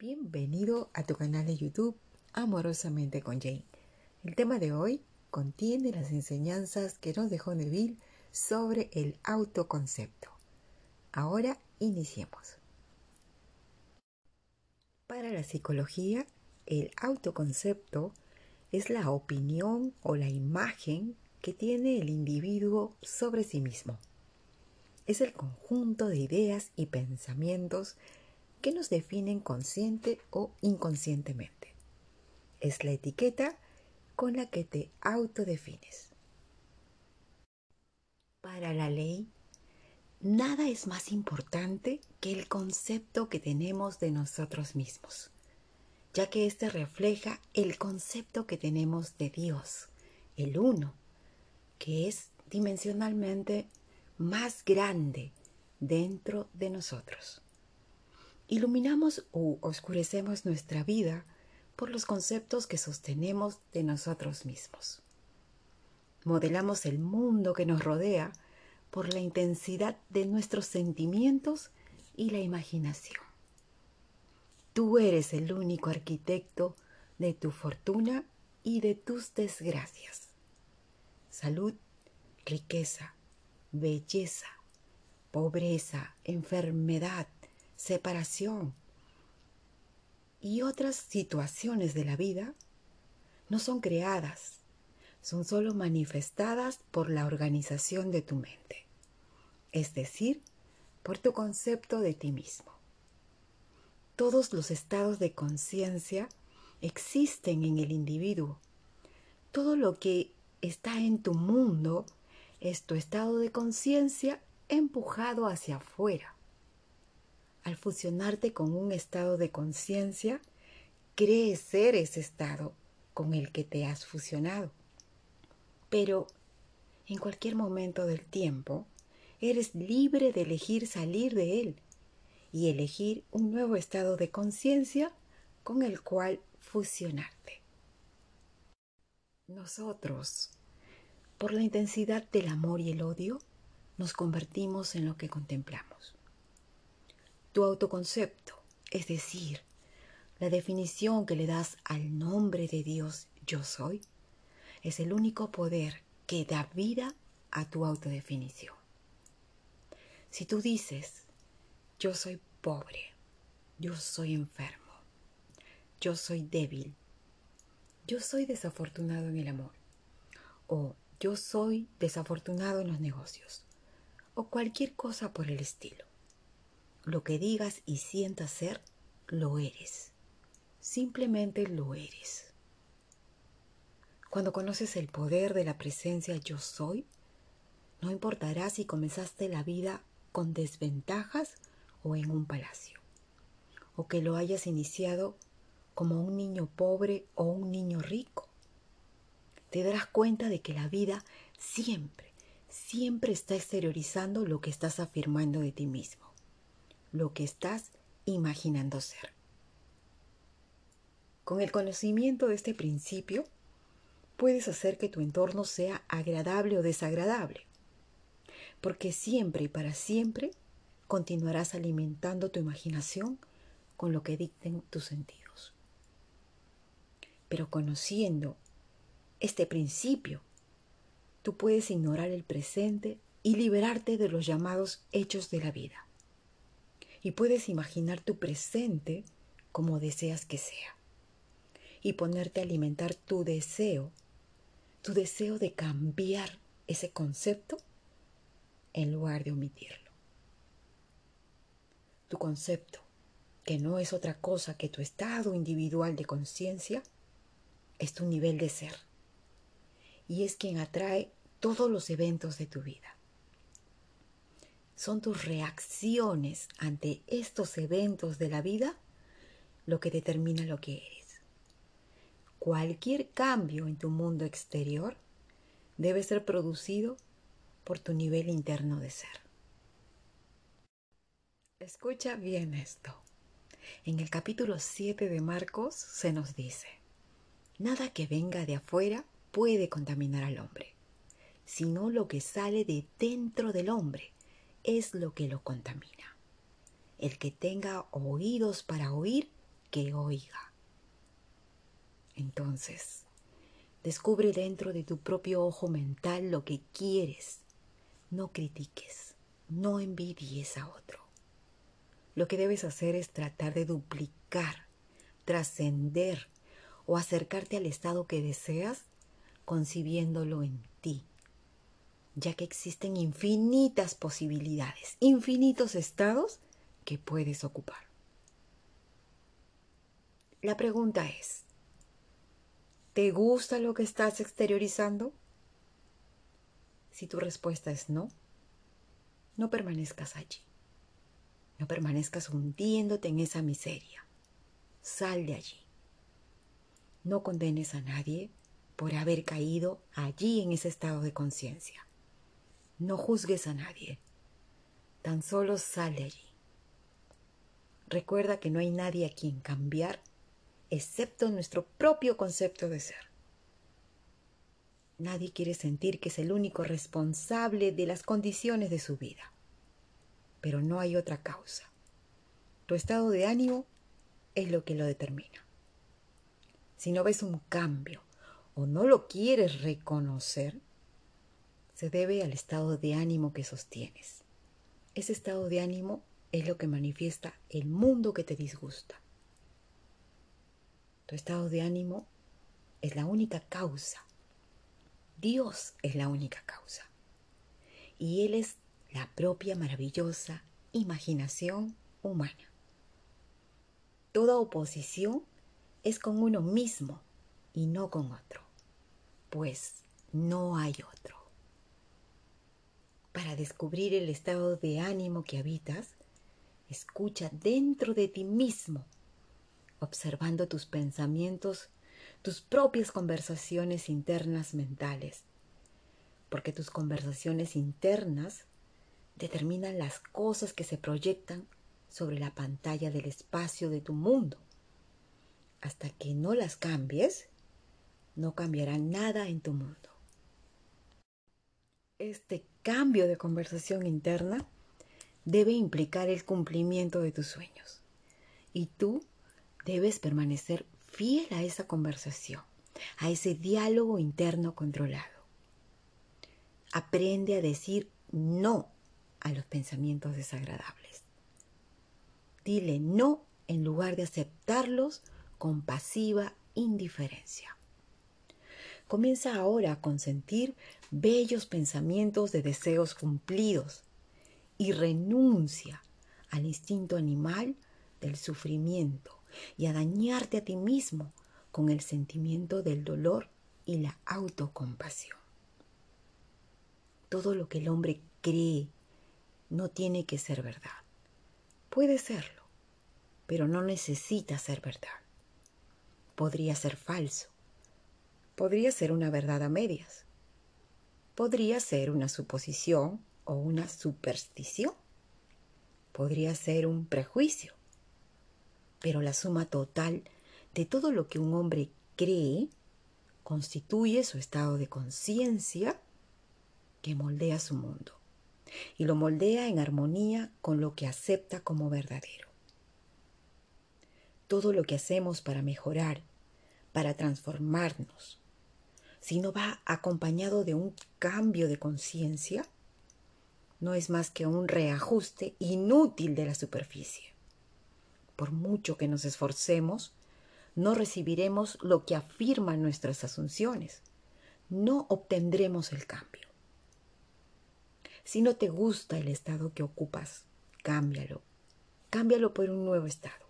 Bienvenido a tu canal de YouTube Amorosamente con Jane. El tema de hoy contiene las enseñanzas que nos dejó Neville sobre el autoconcepto. Ahora iniciemos. Para la psicología, el autoconcepto es la opinión o la imagen que tiene el individuo sobre sí mismo. Es el conjunto de ideas y pensamientos que nos definen consciente o inconscientemente. Es la etiqueta con la que te autodefines. Para la ley, nada es más importante que el concepto que tenemos de nosotros mismos, ya que éste refleja el concepto que tenemos de Dios, el uno, que es dimensionalmente más grande dentro de nosotros. Iluminamos o oscurecemos nuestra vida por los conceptos que sostenemos de nosotros mismos. Modelamos el mundo que nos rodea por la intensidad de nuestros sentimientos y la imaginación. Tú eres el único arquitecto de tu fortuna y de tus desgracias. Salud, riqueza, belleza, pobreza, enfermedad, separación y otras situaciones de la vida no son creadas, son solo manifestadas por la organización de tu mente, es decir, por tu concepto de ti mismo. Todos los estados de conciencia existen en el individuo. Todo lo que está en tu mundo es tu estado de conciencia empujado hacia afuera al fusionarte con un estado de conciencia, crees ser ese estado con el que te has fusionado. Pero en cualquier momento del tiempo, eres libre de elegir salir de él y elegir un nuevo estado de conciencia con el cual fusionarte. Nosotros, por la intensidad del amor y el odio, nos convertimos en lo que contemplamos. Tu autoconcepto, es decir, la definición que le das al nombre de Dios yo soy, es el único poder que da vida a tu autodefinición. Si tú dices, yo soy pobre, yo soy enfermo, yo soy débil, yo soy desafortunado en el amor, o yo soy desafortunado en los negocios, o cualquier cosa por el estilo. Lo que digas y sientas ser, lo eres. Simplemente lo eres. Cuando conoces el poder de la presencia yo soy, no importará si comenzaste la vida con desventajas o en un palacio, o que lo hayas iniciado como un niño pobre o un niño rico. Te darás cuenta de que la vida siempre, siempre está exteriorizando lo que estás afirmando de ti mismo lo que estás imaginando ser. Con el conocimiento de este principio, puedes hacer que tu entorno sea agradable o desagradable, porque siempre y para siempre continuarás alimentando tu imaginación con lo que dicten tus sentidos. Pero conociendo este principio, tú puedes ignorar el presente y liberarte de los llamados hechos de la vida y puedes imaginar tu presente como deseas que sea. Y ponerte a alimentar tu deseo, tu deseo de cambiar ese concepto en lugar de omitirlo. Tu concepto, que no es otra cosa que tu estado individual de conciencia, es tu nivel de ser. Y es quien atrae todos los eventos de tu vida son tus reacciones ante estos eventos de la vida lo que determina lo que eres. Cualquier cambio en tu mundo exterior debe ser producido por tu nivel interno de ser. Escucha bien esto. En el capítulo 7 de Marcos se nos dice, nada que venga de afuera puede contaminar al hombre, sino lo que sale de dentro del hombre es lo que lo contamina. El que tenga oídos para oír, que oiga. Entonces, descubre dentro de tu propio ojo mental lo que quieres. No critiques, no envidies a otro. Lo que debes hacer es tratar de duplicar, trascender o acercarte al estado que deseas concibiéndolo en ti, ya que existen infinitas posibilidades, infinitos estados que puedes ocupar. La pregunta es, ¿te gusta lo que estás exteriorizando? Si tu respuesta es no, no permanezcas allí. No permanezcas hundiéndote en esa miseria. Sal de allí. No condenes a nadie por haber caído allí en ese estado de conciencia. No juzgues a nadie. Tan solo sal de allí. Recuerda que no hay nadie a quien cambiar excepto nuestro propio concepto de ser. Nadie quiere sentir que es el único responsable de las condiciones de su vida. Pero no hay otra causa. Tu estado de ánimo es lo que lo determina. Si no ves un cambio o no lo quieres reconocer, se debe al estado de ánimo que sostienes. Ese estado de ánimo es lo que manifiesta el mundo que te disgusta. Tu estado de ánimo es la única causa. Dios es la única causa. Y Él es la propia maravillosa imaginación humana. Toda oposición es con uno mismo y no con otro, pues no hay otro. Para descubrir el estado de ánimo que habitas, escucha dentro de ti mismo observando tus pensamientos, tus propias conversaciones internas mentales, porque tus conversaciones internas determinan las cosas que se proyectan sobre la pantalla del espacio de tu mundo. Hasta que no las cambies, no cambiará nada en tu mundo. Este cambio de conversación interna debe implicar el cumplimiento de tus sueños. Y tú debes permanecer fiel a esa conversación, a ese diálogo interno controlado. Aprende a decir no a los pensamientos desagradables. Dile no en lugar de aceptarlos con pasiva indiferencia. Comienza ahora a consentir bellos pensamientos de deseos cumplidos y renuncia al instinto animal del sufrimiento y a dañarte a ti mismo con el sentimiento del dolor y la autocompasión. Todo lo que el hombre cree no tiene que ser verdad. Puede serlo, pero no necesita ser verdad. Podría ser falso. Podría ser una verdad a medias. Podría ser una suposición o una superstición. Podría ser un prejuicio pero la suma total de todo lo que un hombre cree constituye su estado de conciencia que moldea su mundo y lo moldea en armonía con lo que acepta como verdadero. Todo lo que hacemos para mejorar, para transformarnos, si no va acompañado de un cambio de conciencia, no es más que un reajuste inútil de la superficie por mucho que nos esforcemos, no recibiremos lo que afirman nuestras asunciones. No obtendremos el cambio. Si no te gusta el estado que ocupas, cámbialo. Cámbialo por un nuevo estado.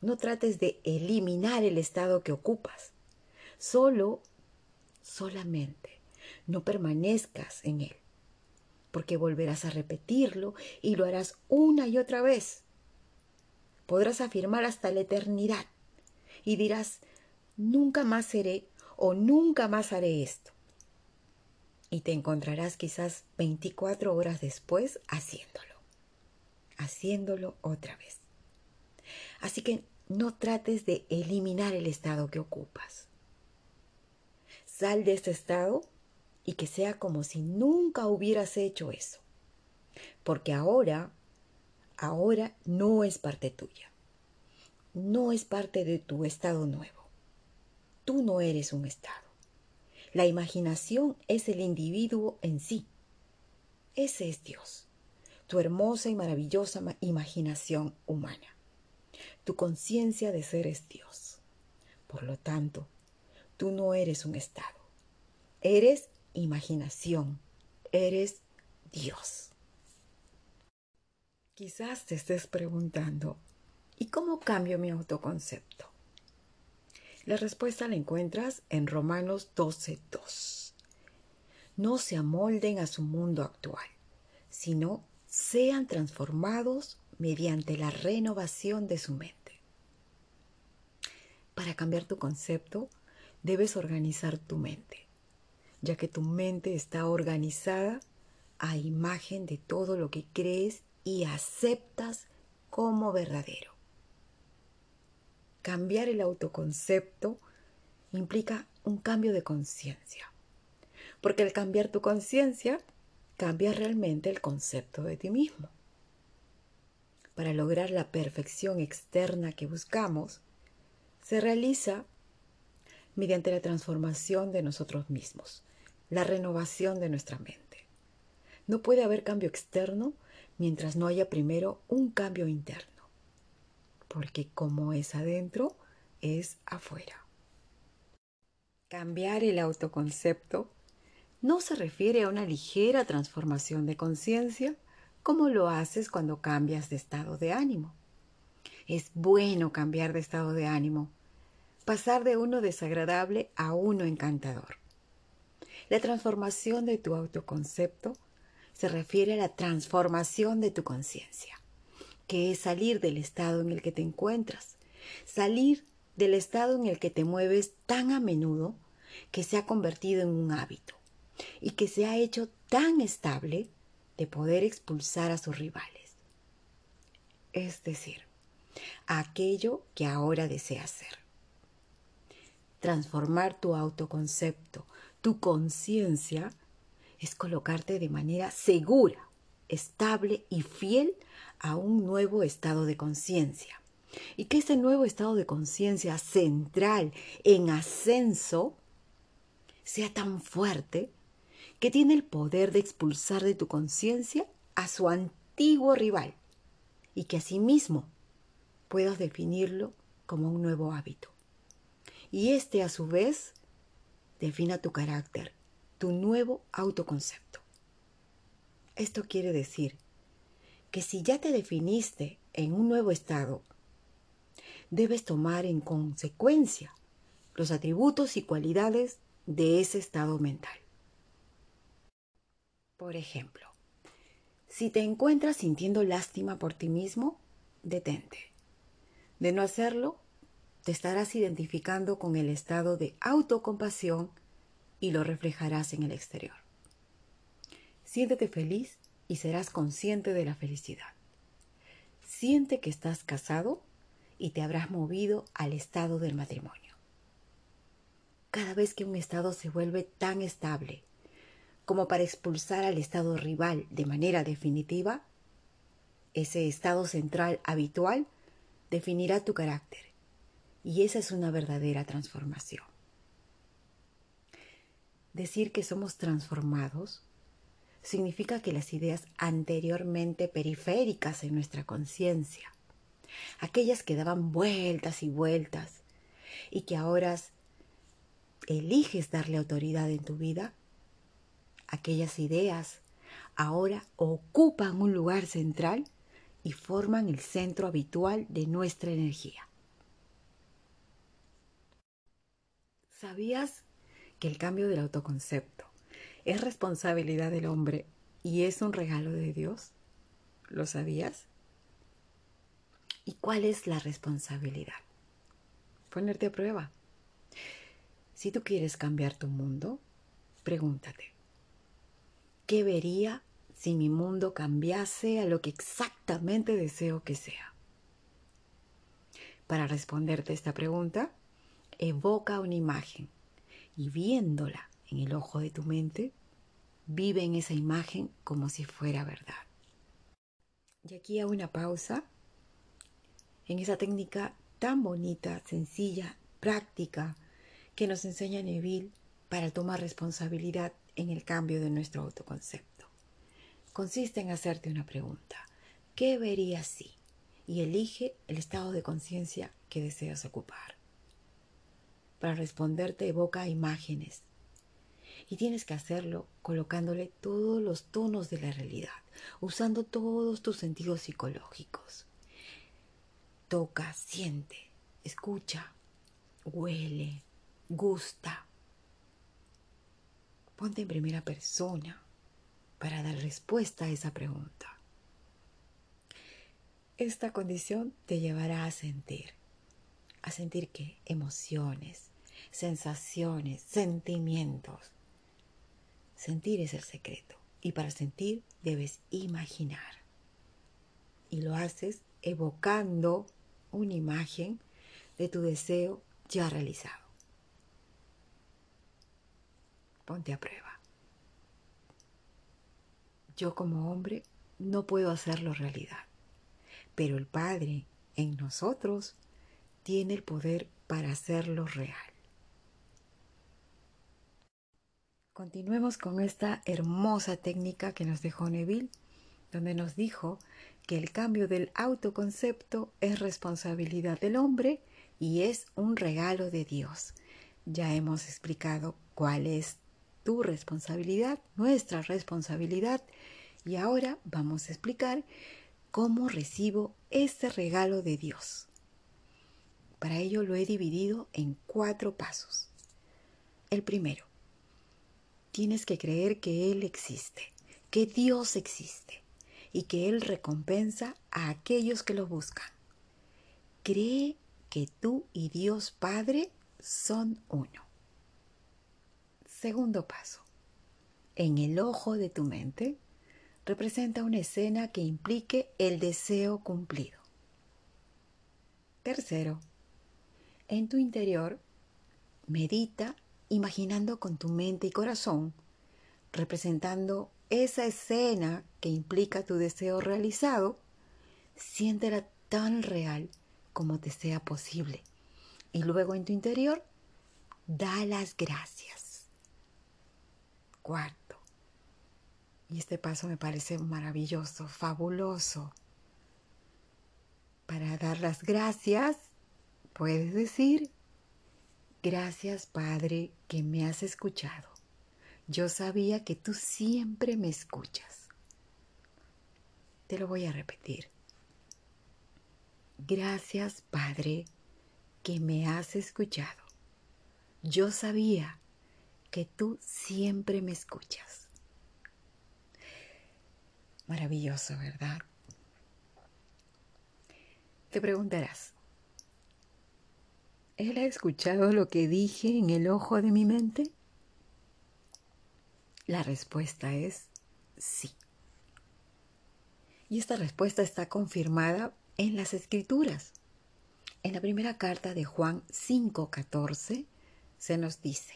No trates de eliminar el estado que ocupas. Solo, solamente, no permanezcas en él, porque volverás a repetirlo y lo harás una y otra vez podrás afirmar hasta la eternidad y dirás, nunca más seré o nunca más haré esto. Y te encontrarás quizás 24 horas después haciéndolo, haciéndolo otra vez. Así que no trates de eliminar el estado que ocupas. Sal de este estado y que sea como si nunca hubieras hecho eso. Porque ahora ahora no es parte tuya. no es parte de tu estado nuevo. Tú no eres un estado. La imaginación es el individuo en sí. Ese es Dios, tu hermosa y maravillosa imaginación humana. Tu conciencia de ser es Dios. Por lo tanto, tú no eres un estado. Eres imaginación. Eres Dios. Quizás te estés preguntando, ¿y cómo cambio mi autoconcepto? La respuesta la encuentras en Romanos 12.2. No se amolden a su mundo actual, sino sean transformados mediante la renovación de su mente. Para cambiar tu concepto, debes organizar tu mente, ya que tu mente está organizada a imagen de todo lo que crees y aceptas como verdadero. Cambiar el autoconcepto implica un cambio de conciencia, porque al cambiar tu conciencia, cambia realmente el concepto de ti mismo. Para lograr la perfección externa que buscamos, se realiza mediante la transformación de nosotros mismos, la renovación de nuestra mente. No puede haber cambio externo mientras no haya primero un cambio interno porque como es adentro, es afuera. Cambiar el autoconcepto no se refiere a una ligera transformación de conciencia como lo haces cuando cambias de estado de ánimo. Es bueno cambiar de estado de ánimo, pasar de uno desagradable a uno encantador. La transformación de tu autoconcepto se refiere a la transformación de tu conciencia que es salir del estado en el que te encuentras, salir del estado en el que te mueves tan a menudo que se ha convertido en un hábito y que se ha hecho tan estable de poder expulsar a sus rivales. Es decir, aquello que ahora deseas ser. Transformar tu autoconcepto, tu conciencia, es colocarte de manera segura, estable y fiel a un nuevo estado de conciencia. Y que ese nuevo estado de conciencia central, en ascenso, sea tan fuerte que tiene el poder de expulsar de tu conciencia a su antiguo rival y que asimismo puedas definirlo como un nuevo hábito. Y este a su vez defina tu carácter, tu nuevo autoconcepto. Esto quiere decir que si ya te definiste en un nuevo estado, debes tomar en consecuencia los atributos y cualidades de ese estado mental. Por ejemplo, si te encuentras sintiendo lástima por ti mismo, detente. De no hacerlo, te estarás identificando con el estado de autocompasión y lo reflejarás en el exterior. Siéntete feliz y serás consciente de la felicidad. Siente que estás casado y te habrás movido al estado del matrimonio. Cada vez que un estado se vuelve tan estable como para expulsar al estado rival de manera definitiva, ese estado central habitual definirá tu carácter y esa es una verdadera transformación. Decir que somos transformados significa que las ideas anteriormente periféricas en nuestra conciencia, aquellas que daban vueltas y vueltas y que ahora eliges darle autoridad en tu vida, aquellas ideas ahora ocupan un lugar central y forman el centro habitual de nuestra energía. ¿Sabías que el cambio del autoconcepto es responsabilidad del hombre y es un regalo de Dios. ¿Lo sabías? ¿Y cuál es la responsabilidad? Ponerte a prueba. Si tú quieres cambiar tu mundo, pregúntate, ¿qué vería si mi mundo cambiase a lo que exactamente deseo que sea? Para responderte esta pregunta, evoca una imagen y viéndola en el ojo de tu mente, vive en esa imagen como si fuera verdad. Y aquí hago una pausa. En esa técnica tan bonita, sencilla, práctica que nos enseña Neville para tomar responsabilidad en el cambio de nuestro autoconcepto. Consiste en hacerte una pregunta. ¿Qué verías si? Y elige el estado de conciencia que deseas ocupar. Para responderte evoca imágenes. Y tienes que hacerlo colocándole todos los tonos de la realidad, usando todos tus sentidos psicológicos. Toca, siente, escucha, huele, gusta. Ponte en primera persona para dar respuesta a esa pregunta. Esta condición te llevará a sentir, a sentir que emociones, sensaciones, sentimientos. Sentir es el secreto y para sentir debes imaginar. Y lo haces evocando una imagen de tu deseo ya realizado. Ponte a prueba. Yo como hombre no puedo hacerlo realidad, pero el Padre en nosotros tiene el poder para hacerlo real. Continuemos con esta hermosa técnica que nos dejó Neville, donde nos dijo que el cambio del autoconcepto es responsabilidad del hombre y es un regalo de Dios. Ya hemos explicado cuál es tu responsabilidad, nuestra responsabilidad, y ahora vamos a explicar cómo recibo este regalo de Dios. Para ello lo he dividido en cuatro pasos. El primero, tienes que creer que Él existe, que Dios existe y que Él recompensa a aquellos que lo buscan. Cree que tú y Dios Padre son uno. Segundo paso. En el ojo de tu mente representa una escena que implique el deseo cumplido. Tercero. En tu interior, medita imaginando con tu mente y corazón, representando esa escena que implica tu deseo realizado, siéntela tan real como te sea posible. Y luego en tu interior, da las gracias. Cuarto, y este paso me parece maravilloso, fabuloso. Para dar las gracias, puedes decir, gracias Padre que me has escuchado. Yo sabía que tú siempre me escuchas. Te lo voy a repetir. Gracias, Padre, que me has escuchado. Yo sabía que tú siempre me escuchas. Maravilloso, ¿verdad? Te preguntarás, ¿Él ha escuchado lo que dije en el ojo de mi mente? La respuesta es sí. Y esta respuesta está confirmada en las escrituras. En la primera carta de Juan 5:14 se nos dice,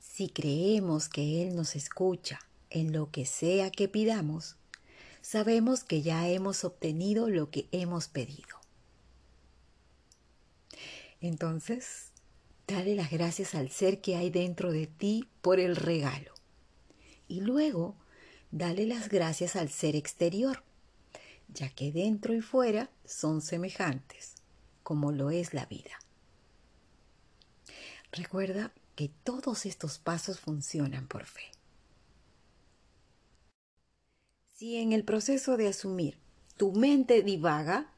si creemos que Él nos escucha en lo que sea que pidamos, sabemos que ya hemos obtenido lo que hemos pedido. Entonces, dale las gracias al ser que hay dentro de ti por el regalo. Y luego, dale las gracias al ser exterior ya que dentro y fuera son semejantes, como lo es la vida. Recuerda que todos estos pasos funcionan por fe. Si en el proceso de asumir tu mente divaga,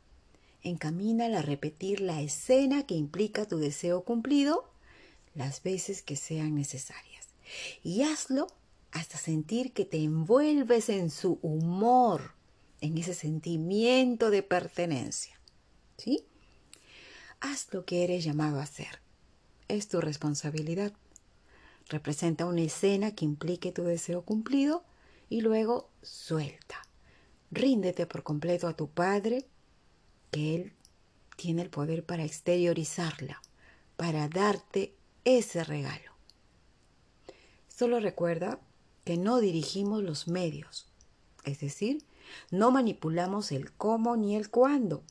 encamínala a repetir la escena que implica tu deseo cumplido las veces que sean necesarias. Y hazlo hasta sentir que te envuelves en su humor en ese sentimiento de pertenencia. ¿Sí? Haz lo que eres llamado a hacer. Es tu responsabilidad. Representa una escena que implique tu deseo cumplido y luego suelta. Ríndete por completo a tu Padre, que Él tiene el poder para exteriorizarla, para darte ese regalo. Solo recuerda que no dirigimos los medios, es decir, no manipulamos el cómo ni el cuándo.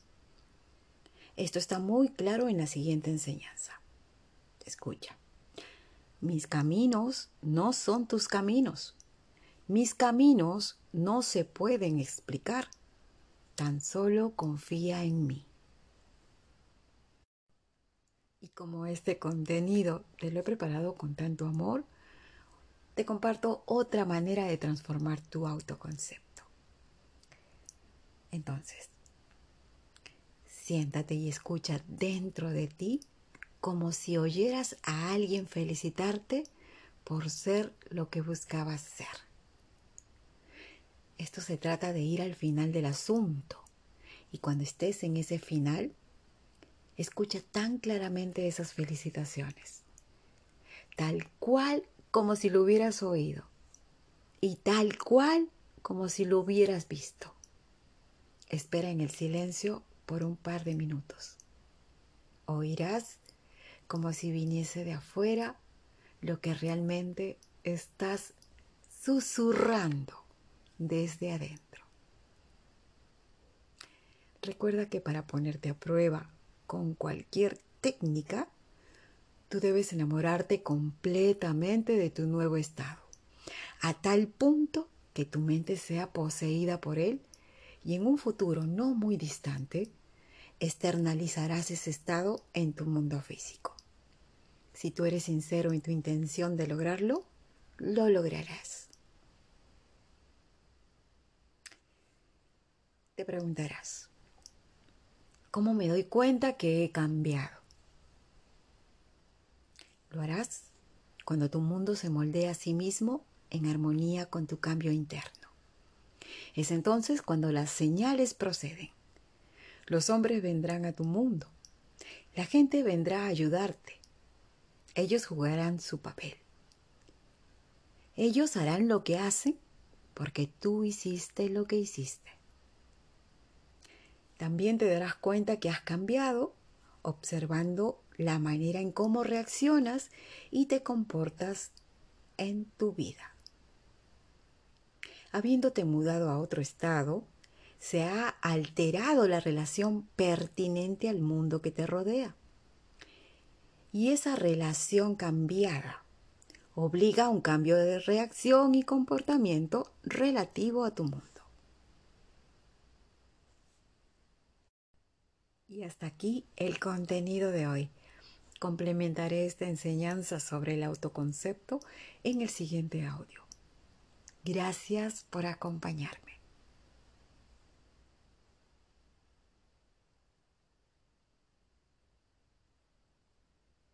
Esto está muy claro en la siguiente enseñanza. Escucha. Mis caminos no son tus caminos. Mis caminos no se pueden explicar. Tan solo confía en mí. Y como este contenido te lo he preparado con tanto amor, te comparto otra manera de transformar tu autoconcepto. Entonces, siéntate y escucha dentro de ti como si oyeras a alguien felicitarte por ser lo que buscabas ser. Esto se trata de ir al final del asunto y cuando estés en ese final, escucha tan claramente esas felicitaciones, tal cual como si lo hubieras oído y tal cual como si lo hubieras visto. Espera en el silencio por un par de minutos. Oirás como si viniese de afuera lo que realmente estás susurrando desde adentro. Recuerda que para ponerte a prueba con cualquier técnica, tú debes enamorarte completamente de tu nuevo estado, a tal punto que tu mente sea poseída por él y en un futuro no muy distante, externalizarás ese estado en tu mundo físico. Si tú eres sincero en tu intención de lograrlo, lo lograrás. Te preguntarás, ¿cómo me doy cuenta que he cambiado? Lo harás cuando tu mundo se moldea a sí mismo en armonía con tu cambio interno. Es entonces cuando las señales proceden. Los hombres vendrán a tu mundo. La gente vendrá a ayudarte. Ellos jugarán su papel. Ellos harán lo que hacen porque tú hiciste lo que hiciste. También te darás cuenta que has cambiado observando la manera en cómo reaccionas y te comportas en tu vida. Habiéndote mudado a otro estado, se ha alterado la relación pertinente al mundo que te rodea. Y esa relación cambiada obliga a un cambio de reacción y comportamiento relativo a tu mundo. Y hasta aquí el contenido de hoy. Complementaré esta enseñanza sobre el autoconcepto en el siguiente audio. Gracias por acompañarme.